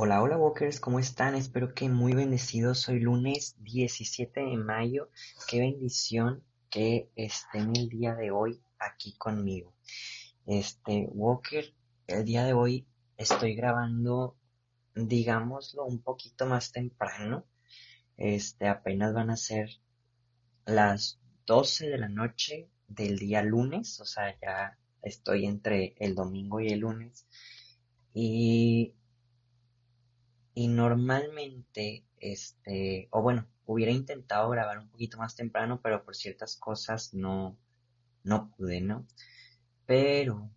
Hola, hola Walkers, ¿cómo están? Espero que muy bendecidos. Hoy lunes 17 de mayo. Qué bendición que estén el día de hoy aquí conmigo. Este, Walker, el día de hoy estoy grabando, digámoslo, un poquito más temprano. Este, apenas van a ser las 12 de la noche del día lunes, o sea, ya estoy entre el domingo y el lunes. Y y normalmente, este, o bueno, hubiera intentado grabar un poquito más temprano, pero por ciertas cosas no, no pude, ¿no? Pero,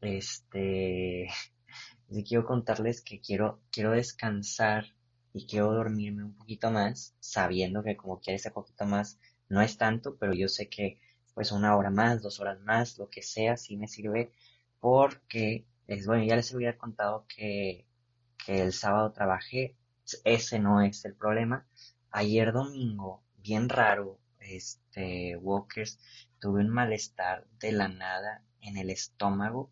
este, quiero contarles que quiero, quiero descansar y quiero dormirme un poquito más, sabiendo que como quiere ese poquito más no es tanto, pero yo sé que pues una hora más, dos horas más, lo que sea, sí me sirve porque es bueno, ya les había contado que el sábado trabajé, ese no es el problema. Ayer domingo, bien raro, este, Walkers, tuve un malestar de la nada en el estómago,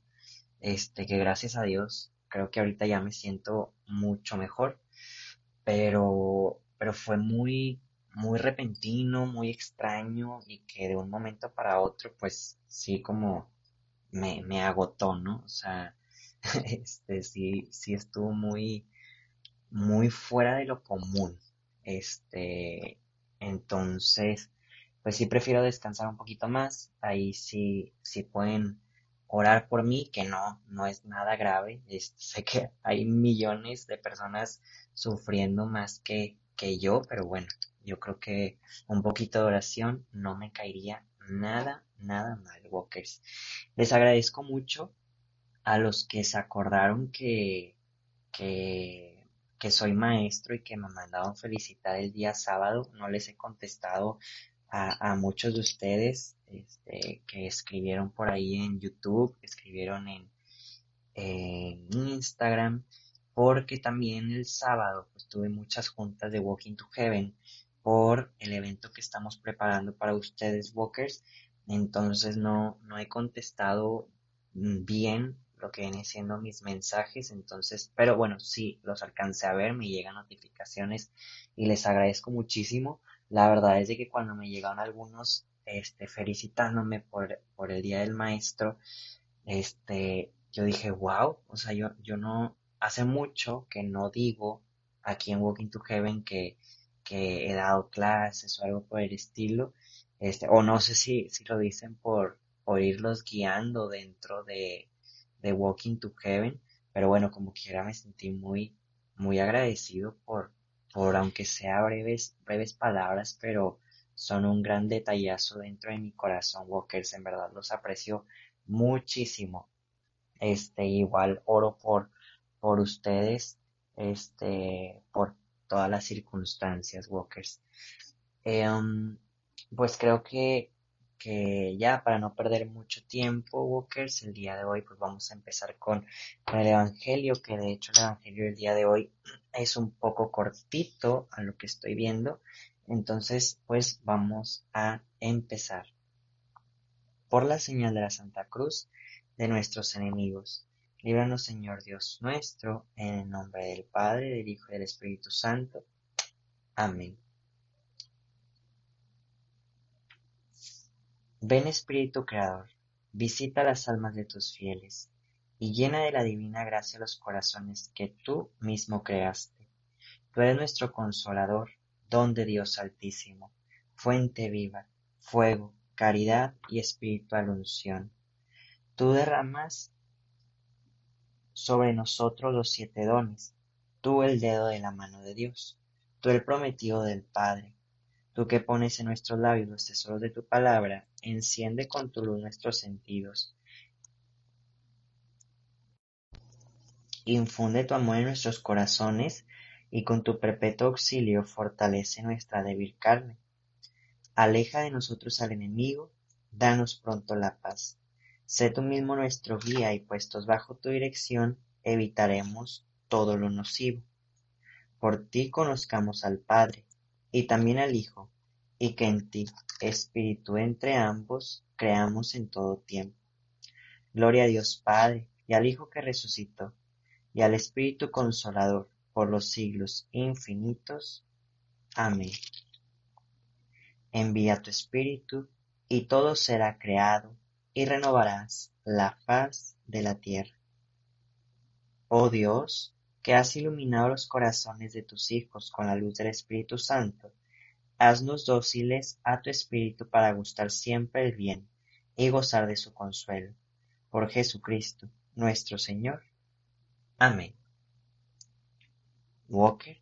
este, que gracias a Dios, creo que ahorita ya me siento mucho mejor, pero, pero fue muy, muy repentino, muy extraño y que de un momento para otro, pues sí como me, me agotó, ¿no? O sea, este sí, sí estuvo muy, muy fuera de lo común. Este, entonces, pues sí prefiero descansar un poquito más. Ahí sí, sí pueden orar por mí, que no, no es nada grave. sé que hay millones de personas sufriendo más que, que yo, pero bueno, yo creo que un poquito de oración no me caería nada, nada mal, Walkers. Les agradezco mucho a los que se acordaron que, que, que soy maestro y que me mandaron felicitar el día sábado. No les he contestado a, a muchos de ustedes este, que escribieron por ahí en YouTube, escribieron en, Instagram, porque también el sábado pues, tuve muchas juntas de Walking to Heaven por el evento que estamos preparando para ustedes, Walkers. Entonces no, no he contestado bien lo que viene siendo mis mensajes, entonces, pero bueno, sí, los alcancé a ver, me llegan notificaciones y les agradezco muchísimo. La verdad es de que cuando me llegaron algunos, este, felicitándome por, por el Día del Maestro, este, yo dije, wow, o sea, yo, yo no, hace mucho que no digo aquí en Walking to Heaven que, que he dado clases o algo por el estilo, este, o no sé si, si lo dicen por, por irlos guiando dentro de, de Walking to Heaven, pero bueno, como quiera me sentí muy, muy agradecido por, por aunque sea breves, breves palabras, pero son un gran detallazo dentro de mi corazón, Walkers, en verdad los aprecio muchísimo. Este, igual oro por, por ustedes, este, por todas las circunstancias, Walkers. Em, pues creo que que ya para no perder mucho tiempo, Walkers, el día de hoy pues vamos a empezar con, el Evangelio, que de hecho el Evangelio del día de hoy es un poco cortito a lo que estoy viendo. Entonces pues vamos a empezar. Por la señal de la Santa Cruz de nuestros enemigos. Líbranos Señor Dios nuestro, en el nombre del Padre, del Hijo y del Espíritu Santo. Amén. Ven Espíritu Creador, visita las almas de tus fieles, y llena de la divina gracia los corazones que tú mismo creaste. Tú eres nuestro consolador, don de Dios Altísimo, fuente viva, fuego, caridad y espiritual unción. Tú derramas sobre nosotros los siete dones, tú el dedo de la mano de Dios, tú el prometido del Padre, Tú que pones en nuestros labios los tesoros de tu palabra, enciende con tu luz nuestros sentidos. Infunde tu amor en nuestros corazones y con tu perpetuo auxilio fortalece nuestra débil carne. Aleja de nosotros al enemigo, danos pronto la paz. Sé tú mismo nuestro guía y puestos bajo tu dirección evitaremos todo lo nocivo. Por ti conozcamos al Padre y también al Hijo, y que en ti, Espíritu entre ambos, creamos en todo tiempo. Gloria a Dios Padre, y al Hijo que resucitó, y al Espíritu Consolador, por los siglos infinitos. Amén. Envía tu Espíritu, y todo será creado, y renovarás la faz de la tierra. Oh Dios, que has iluminado los corazones de tus hijos con la luz del Espíritu Santo, haznos dóciles a tu Espíritu para gustar siempre el bien y gozar de su consuelo. Por Jesucristo, nuestro Señor. Amén. Walker,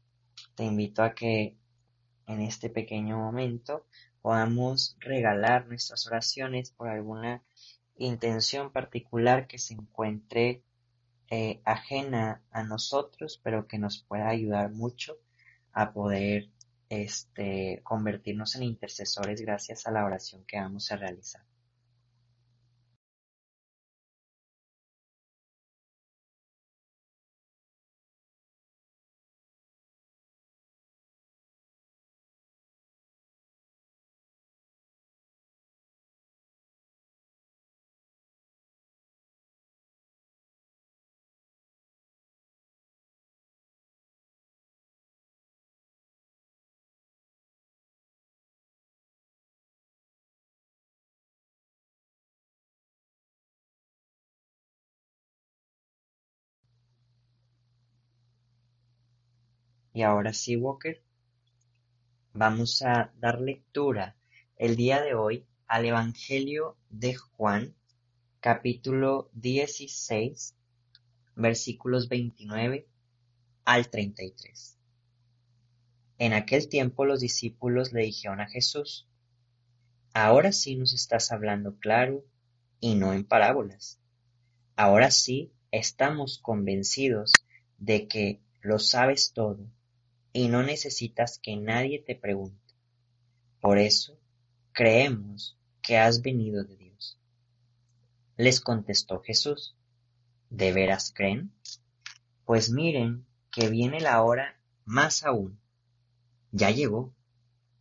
te invito a que en este pequeño momento podamos regalar nuestras oraciones por alguna intención particular que se encuentre eh, ajena a nosotros, pero que nos pueda ayudar mucho a poder este, convertirnos en intercesores gracias a la oración que vamos a realizar. Y ahora sí, Walker, vamos a dar lectura el día de hoy al Evangelio de Juan, capítulo 16, versículos 29 al 33. En aquel tiempo los discípulos le dijeron a Jesús, Ahora sí nos estás hablando claro y no en parábolas. Ahora sí estamos convencidos de que lo sabes todo y no necesitas que nadie te pregunte. Por eso creemos que has venido de Dios. Les contestó Jesús, ¿de veras creen? Pues miren que viene la hora más aún, ya llegó,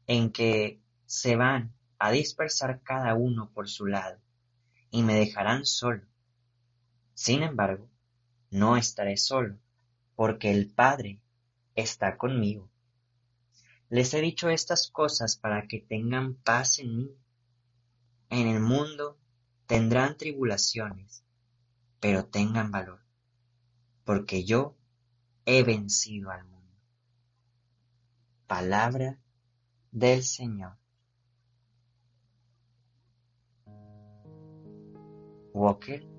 en que se van a dispersar cada uno por su lado y me dejarán solo. Sin embargo, no estaré solo, porque el Padre está conmigo. Les he dicho estas cosas para que tengan paz en mí. En el mundo tendrán tribulaciones, pero tengan valor, porque yo he vencido al mundo. Palabra del Señor. Walker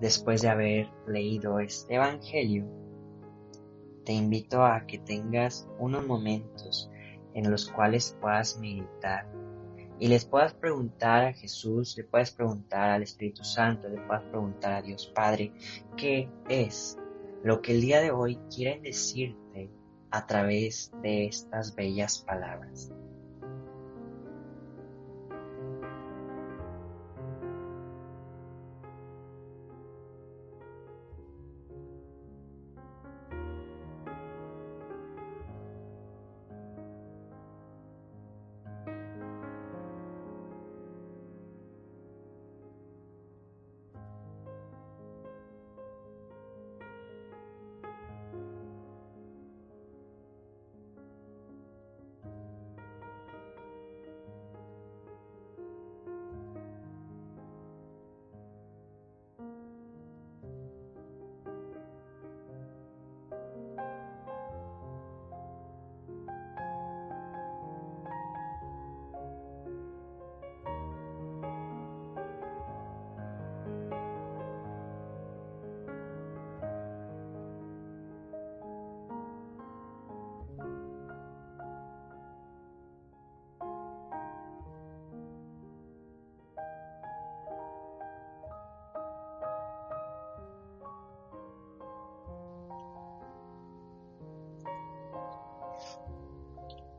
Después de haber leído este Evangelio, te invito a que tengas unos momentos en los cuales puedas meditar y les puedas preguntar a Jesús, le puedas preguntar al Espíritu Santo, le puedas preguntar a Dios Padre, ¿qué es lo que el día de hoy quieren decirte a través de estas bellas palabras?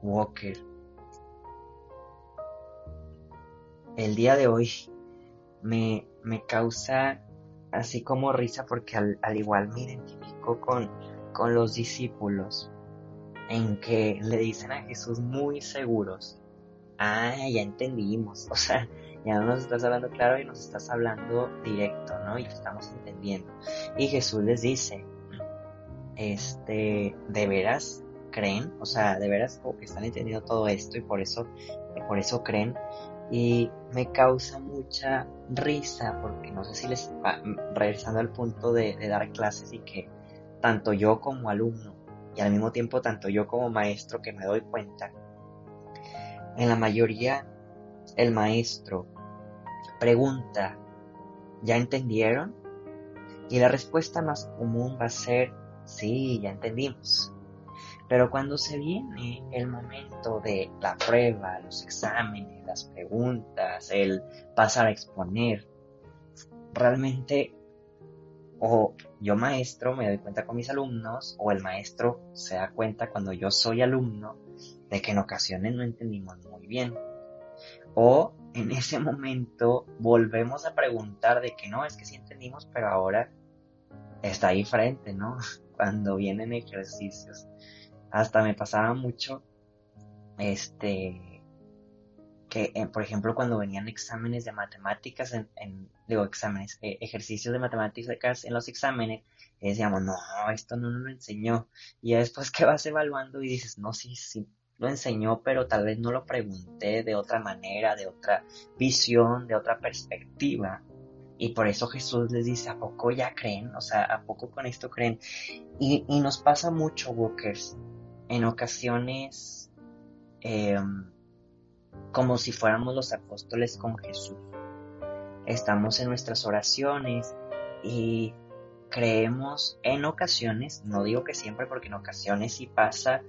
Walker. El día de hoy me, me causa así como risa porque al, igual me identifico con, con los discípulos en que le dicen a Jesús muy seguros, ah, ya entendimos, o sea, ya no nos estás hablando claro y nos estás hablando directo, ¿no? Y estamos entendiendo. Y Jesús les dice, este, ¿de veras creen? O sea, ¿de veras como que están entendiendo todo esto y por eso, por eso creen? Y me causa mucha risa porque no sé si les, regresando al punto de, de dar clases y que tanto yo como alumno y al mismo tiempo tanto yo como maestro que me doy cuenta, en la mayoría el maestro pregunta, ¿ya entendieron? Y la respuesta más común va a ser, sí, ya entendimos. Pero cuando se viene el momento de la prueba, los exámenes, las preguntas, el pasar a exponer, realmente o yo maestro me doy cuenta con mis alumnos o el maestro se da cuenta cuando yo soy alumno de que en ocasiones no entendimos muy bien. O en ese momento volvemos a preguntar de que no, es que sí entendimos, pero ahora está ahí frente, ¿no? Cuando vienen ejercicios. Hasta me pasaba mucho, este, que, eh, por ejemplo, cuando venían exámenes de matemáticas, en, digo, exámenes, eh, ejercicios de matemáticas en los exámenes, decíamos, no, esto no nos lo enseñó. Y después que vas evaluando y dices, no, sí, sí, lo enseñó, pero tal vez no lo pregunté de otra manera, de otra visión, de otra perspectiva. Y por eso Jesús les dice, ¿a poco ya creen? O sea, ¿a poco con esto creen? Y, nos pasa mucho, Walkers, en ocasiones em, como si fuéramos los apóstoles con Jesús. Estamos en nuestras oraciones y creemos en ocasiones, no digo que siempre porque en ocasiones sí pasa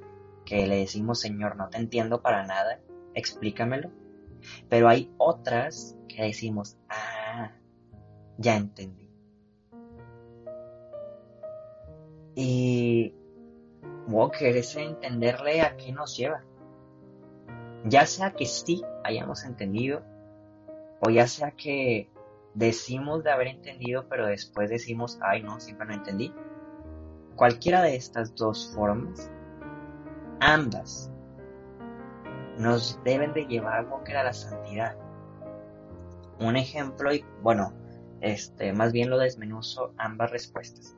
que le decimos, Señor, no te entiendo para nada, explícamelo. Pero hay otras que decimos, ah, ya entendí. Y Walker, ese entenderle a qué nos lleva. Ya sea que sí hayamos entendido, o ya sea que decimos de haber entendido, pero después decimos, ay no, siempre no entendí. Cualquiera de estas dos formas ambas nos deben de llevar que era la santidad. Un ejemplo, y bueno, este, más bien lo desmenuzo ambas respuestas.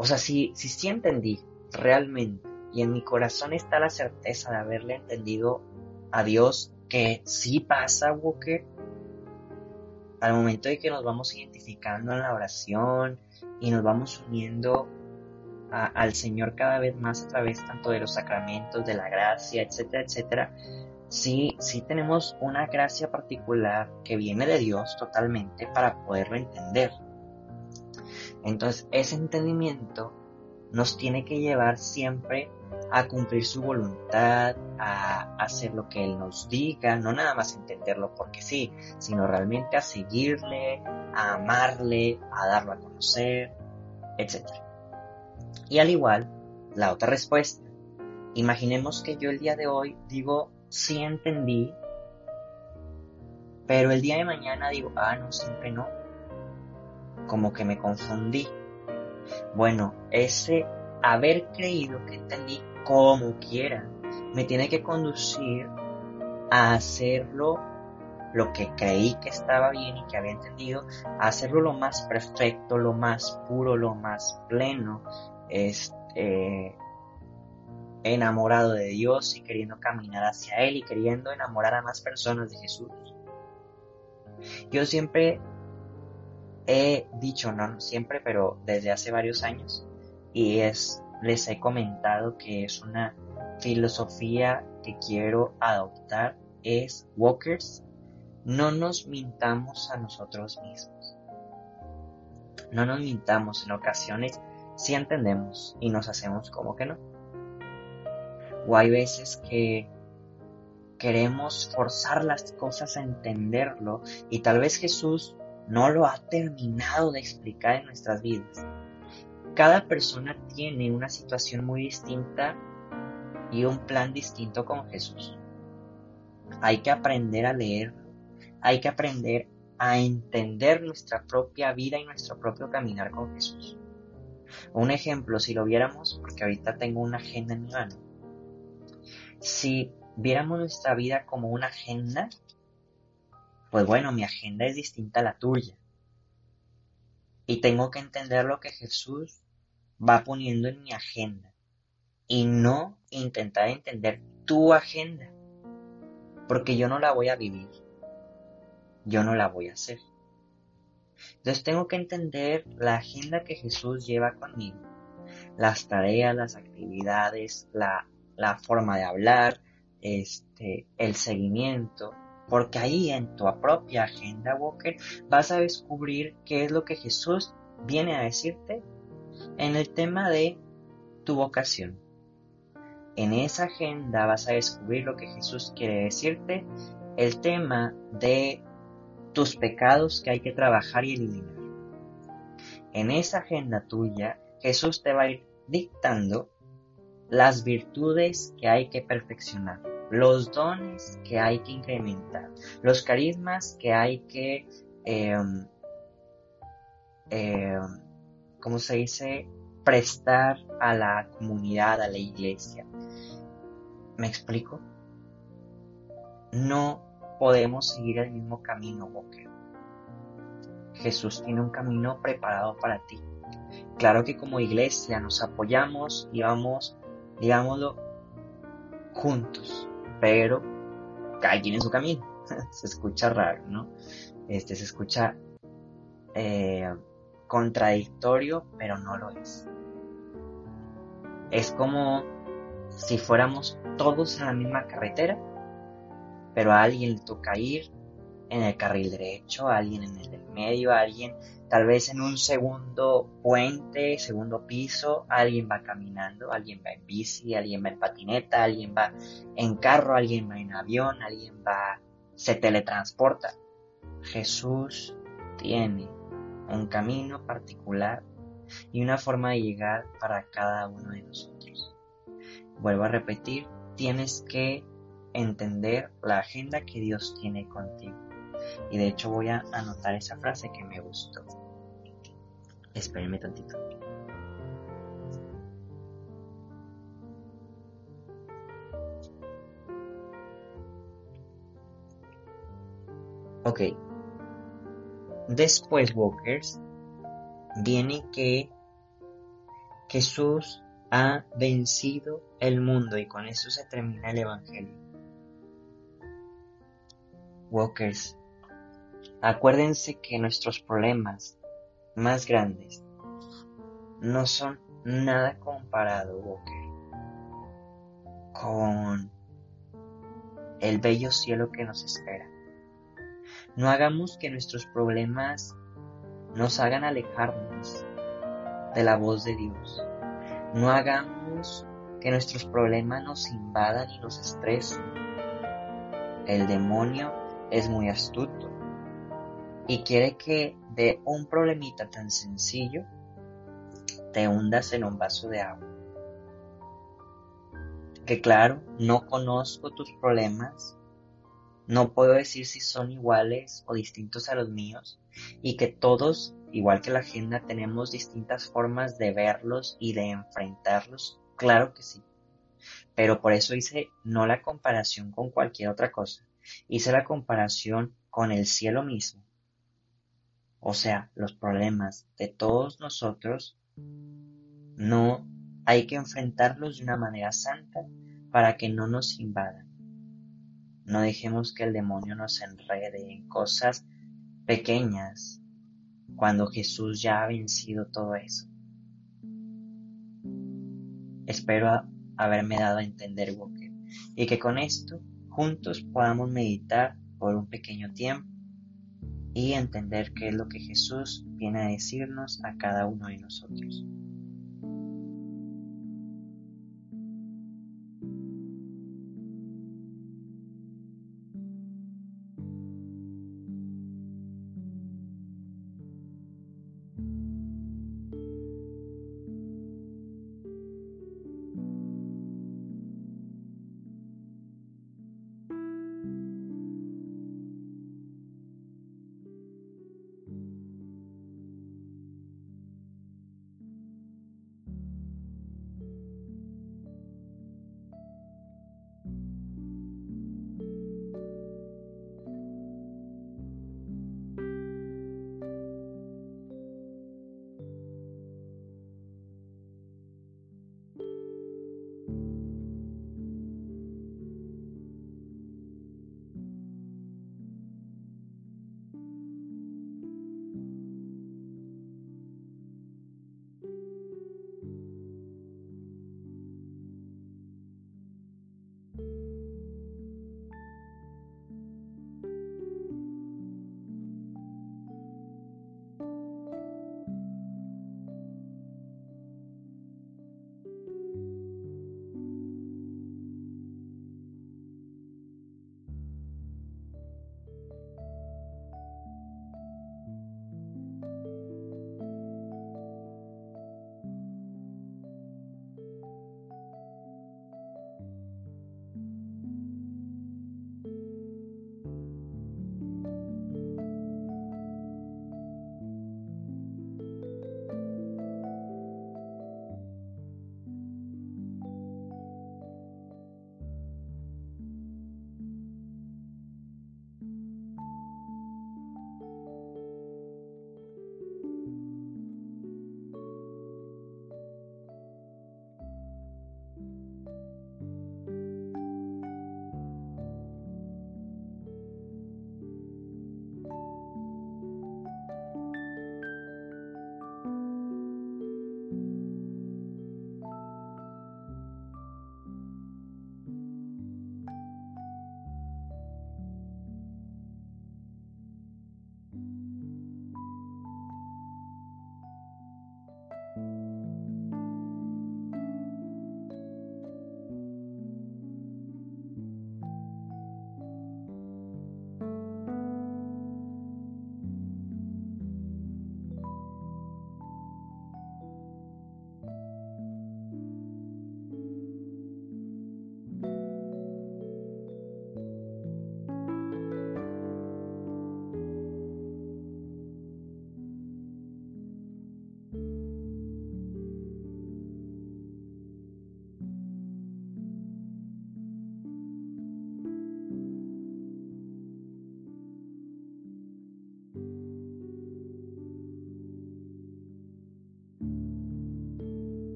O sea, si, si sí entendí realmente y en mi corazón está la certeza de haberle entendido a Dios que sí pasa, Walker, al momento de que nos vamos identificando en la oración y nos vamos uniendo al Señor cada vez más a través tanto de los sacramentos, de la gracia, etcétera, etcétera, sí, sí tenemos una gracia particular que viene de Dios totalmente para poderlo entender. Entonces, ese entendimiento nos tiene que llevar siempre a cumplir su voluntad, a hacer lo que Él nos diga, no nada más entenderlo porque sí, sino realmente a seguirle, a amarle, a darlo a conocer, etcétera. Y al igual, la otra respuesta. Imaginemos que yo el día de hoy digo, sí entendí, pero el día de mañana digo, ah, no, siempre no. Como que me confundí. Bueno, ese haber creído que entendí como quiera me tiene que conducir a hacerlo lo que creí que estaba bien y que había entendido, a hacerlo lo más perfecto, lo más puro, lo más pleno, este, enamorado de Dios y queriendo caminar hacia Él y queriendo enamorar a más personas de Jesús. Yo siempre he dicho, no siempre, pero desde hace varios años, y es, les he comentado que es una filosofía que quiero adoptar, es Walkers, no nos mintamos a nosotros mismos. No nos mintamos en ocasiones si entendemos y nos hacemos como que no. O hay veces que queremos forzar las cosas a entenderlo y tal vez Jesús no lo ha terminado de explicar en nuestras vidas. Cada persona tiene una situación muy distinta y un plan distinto con Jesús. Hay que aprender a leer, hay que aprender a entender nuestra propia vida y nuestro propio caminar con Jesús. Un ejemplo, si lo viéramos, porque ahorita tengo una agenda en mi mano, si viéramos nuestra vida como una agenda, pues bueno, mi agenda es distinta a la tuya. Y tengo que entender lo que Jesús va poniendo en mi agenda. Y no intentar entender tu agenda. Porque yo no la voy a vivir. Yo no la voy a hacer. Entonces tengo que entender la agenda que Jesús lleva conmigo. Las tareas, las actividades, la, la forma de hablar, este, el seguimiento, porque ahí en tu propia agenda, Walker, vas a descubrir qué es lo que Jesús viene a decirte en el tema de tu vocación. En esa agenda vas a descubrir lo que Jesús quiere decirte, el tema de tus pecados que hay que trabajar y eliminar. En esa agenda tuya, Jesús te va a ir dictando las virtudes que hay que perfeccionar los dones que hay que incrementar, los carismas que hay que, eh, ¿cómo se dice?, prestar a la comunidad, a la iglesia. ¿Me explico? No podemos seguir el mismo camino, Walker. Jesús tiene un camino preparado para ti. Claro que como iglesia nos apoyamos y vamos, digámoslo, juntos pero cada quien en su camino. se escucha raro, ¿no? Este se escucha eh, contradictorio, pero no lo es. Es como si fuéramos todos en la misma carretera, pero a alguien le toca ir en el carril derecho, a alguien en el del medio, a alguien tal vez en un segundo puente, segundo piso, alguien va caminando, alguien va en bici, alguien va en patineta, alguien va en carro, alguien va en avión, alguien va, se teletransporta. Jesús tiene un camino particular y una forma de llegar para cada uno de nosotros. Vuelvo a repetir, tienes que entender la agenda que Dios tiene contigo. Y de hecho voy a anotar esa frase que me gustó. Espérenme tantito. Ok. Después, Walkers, viene que Jesús ha vencido el mundo y con eso se termina el Evangelio. Walkers, acuérdense que nuestros problemas más grandes no son nada comparado, con el bello cielo que nos espera. No hagamos que nuestros problemas nos hagan alejarnos de la voz de Dios. No hagamos que nuestros problemas nos invadan y nos estresen. El demonio es muy astuto y quiere que de un problemita tan sencillo te hundas en un vaso de agua. Que claro, no conozco tus problemas, no puedo decir si son iguales o distintos a los míos y que todos, igual que la agenda, tenemos distintas formas de verlos y de enfrentarlos. Claro que sí. Pero por eso hice no la comparación con cualquier otra cosa, hice la comparación con el cielo mismo o sea, los problemas de todos nosotros, no hay que enfrentarlos de una manera santa para que no nos invadan. No dejemos que el demonio nos enrede en cosas pequeñas cuando Jesús ya ha vencido todo eso. Espero haberme dado a entender, Walker, y que con esto juntos podamos meditar por un pequeño tiempo y entender qué es lo que Jesús viene a decirnos a cada uno de nosotros.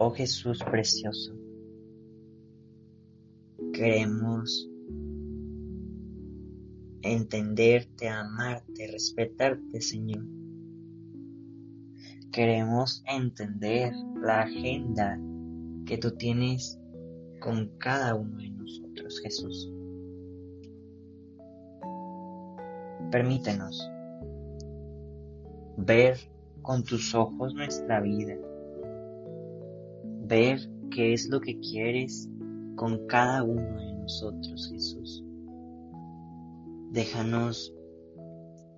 Oh Jesús precioso, queremos entenderte, amarte, respetarte, Señor. Queremos entender la agenda que tú tienes con cada uno de nosotros, Jesús. Permítenos ver con tus ojos nuestra vida, ver qué es lo que quieres con cada uno de nosotros, Jesús. Déjanos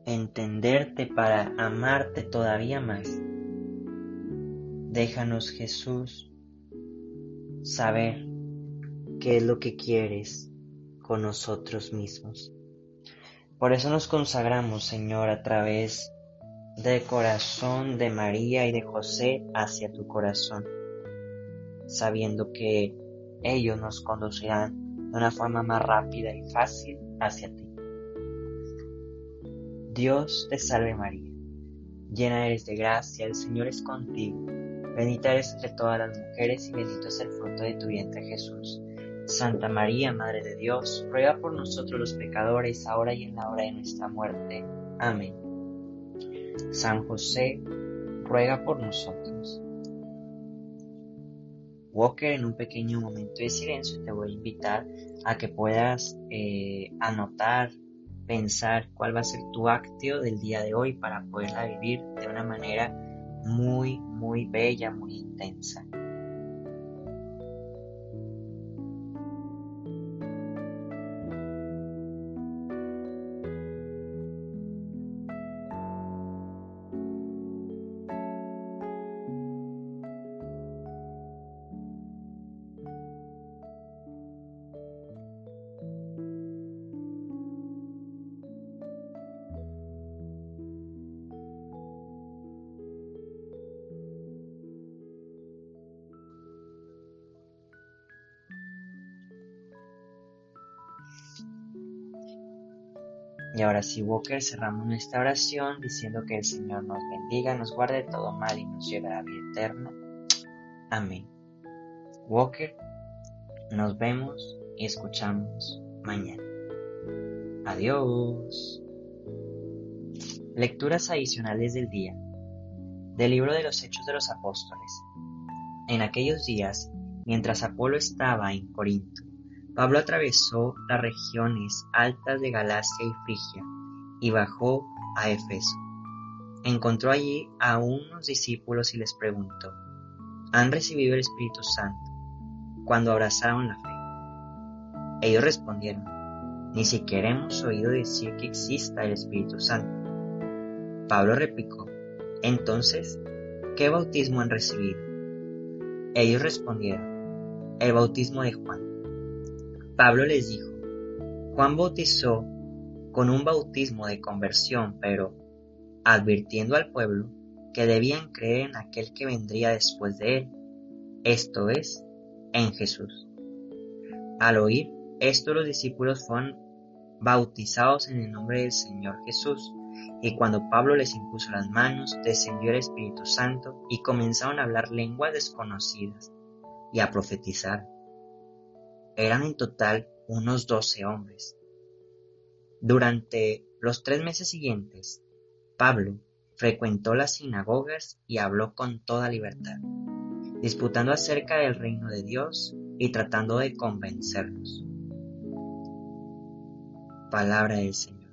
entenderte para amarte todavía más. Déjanos, Jesús, saber qué es lo que quieres con nosotros mismos. Por eso nos consagramos, Señor, a través del corazón de María y de José hacia tu corazón, sabiendo que ellos nos conducirán de una forma más rápida y fácil hacia ti. Dios te salve María, llena eres de gracia, el Señor es contigo, bendita eres entre todas las mujeres y bendito es el fruto de tu vientre Jesús. Santa María, Madre de Dios, ruega por nosotros los pecadores, ahora y en la hora de nuestra muerte. Amén. San José, ruega por nosotros. Walker, en un pequeño momento de silencio te voy a invitar a que puedas eh, anotar, pensar cuál va a ser tu acto del día de hoy para poderla vivir de una manera muy, muy bella, muy intensa. Walker, cerramos nuestra oración diciendo que el Señor nos bendiga, nos guarde de todo mal y nos lleve a la vida eterna. Amén. Walker, nos vemos y escuchamos mañana. Adiós. Lecturas adicionales del día. Del libro de los Hechos de los Apóstoles. En aquellos días, mientras Apolo estaba en Corinto, Pablo atravesó las regiones altas de Galacia y Frigia y bajó a Efeso. Encontró allí a unos discípulos y les preguntó, ¿han recibido el Espíritu Santo cuando abrazaron la fe? Ellos respondieron, ni siquiera hemos oído decir que exista el Espíritu Santo. Pablo replicó, entonces, ¿qué bautismo han recibido? Ellos respondieron, el bautismo de Juan. Pablo les dijo, Juan bautizó con un bautismo de conversión, pero advirtiendo al pueblo que debían creer en aquel que vendría después de él, esto es, en Jesús. Al oír esto los discípulos fueron bautizados en el nombre del Señor Jesús, y cuando Pablo les impuso las manos, descendió el Espíritu Santo y comenzaron a hablar lenguas desconocidas y a profetizar. Eran en total unos doce hombres. Durante los tres meses siguientes, Pablo frecuentó las sinagogas y habló con toda libertad, disputando acerca del reino de Dios y tratando de convencerlos. Palabra del Señor.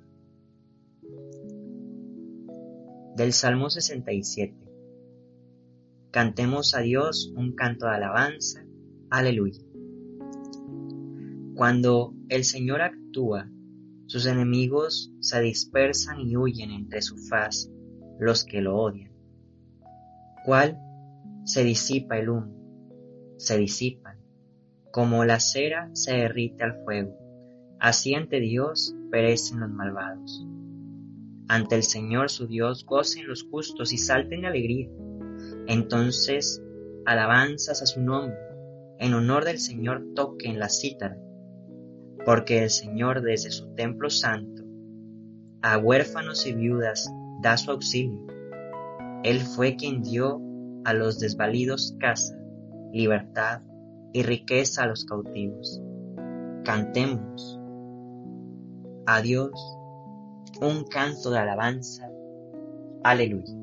Del Salmo 67. Cantemos a Dios un canto de alabanza. Aleluya. Cuando el Señor actúa, sus enemigos se dispersan y huyen entre su faz los que lo odian. ¿Cuál? Se disipa el humo, se disipan, como la cera se derrite al fuego, así ante Dios perecen los malvados. Ante el Señor su Dios gocen los justos y salten de alegría. Entonces alabanzas a su nombre, en honor del Señor toquen la cítara porque el Señor desde su templo santo a huérfanos y viudas da su auxilio. Él fue quien dio a los desvalidos casa, libertad y riqueza a los cautivos. Cantemos a Dios un canto de alabanza. Aleluya.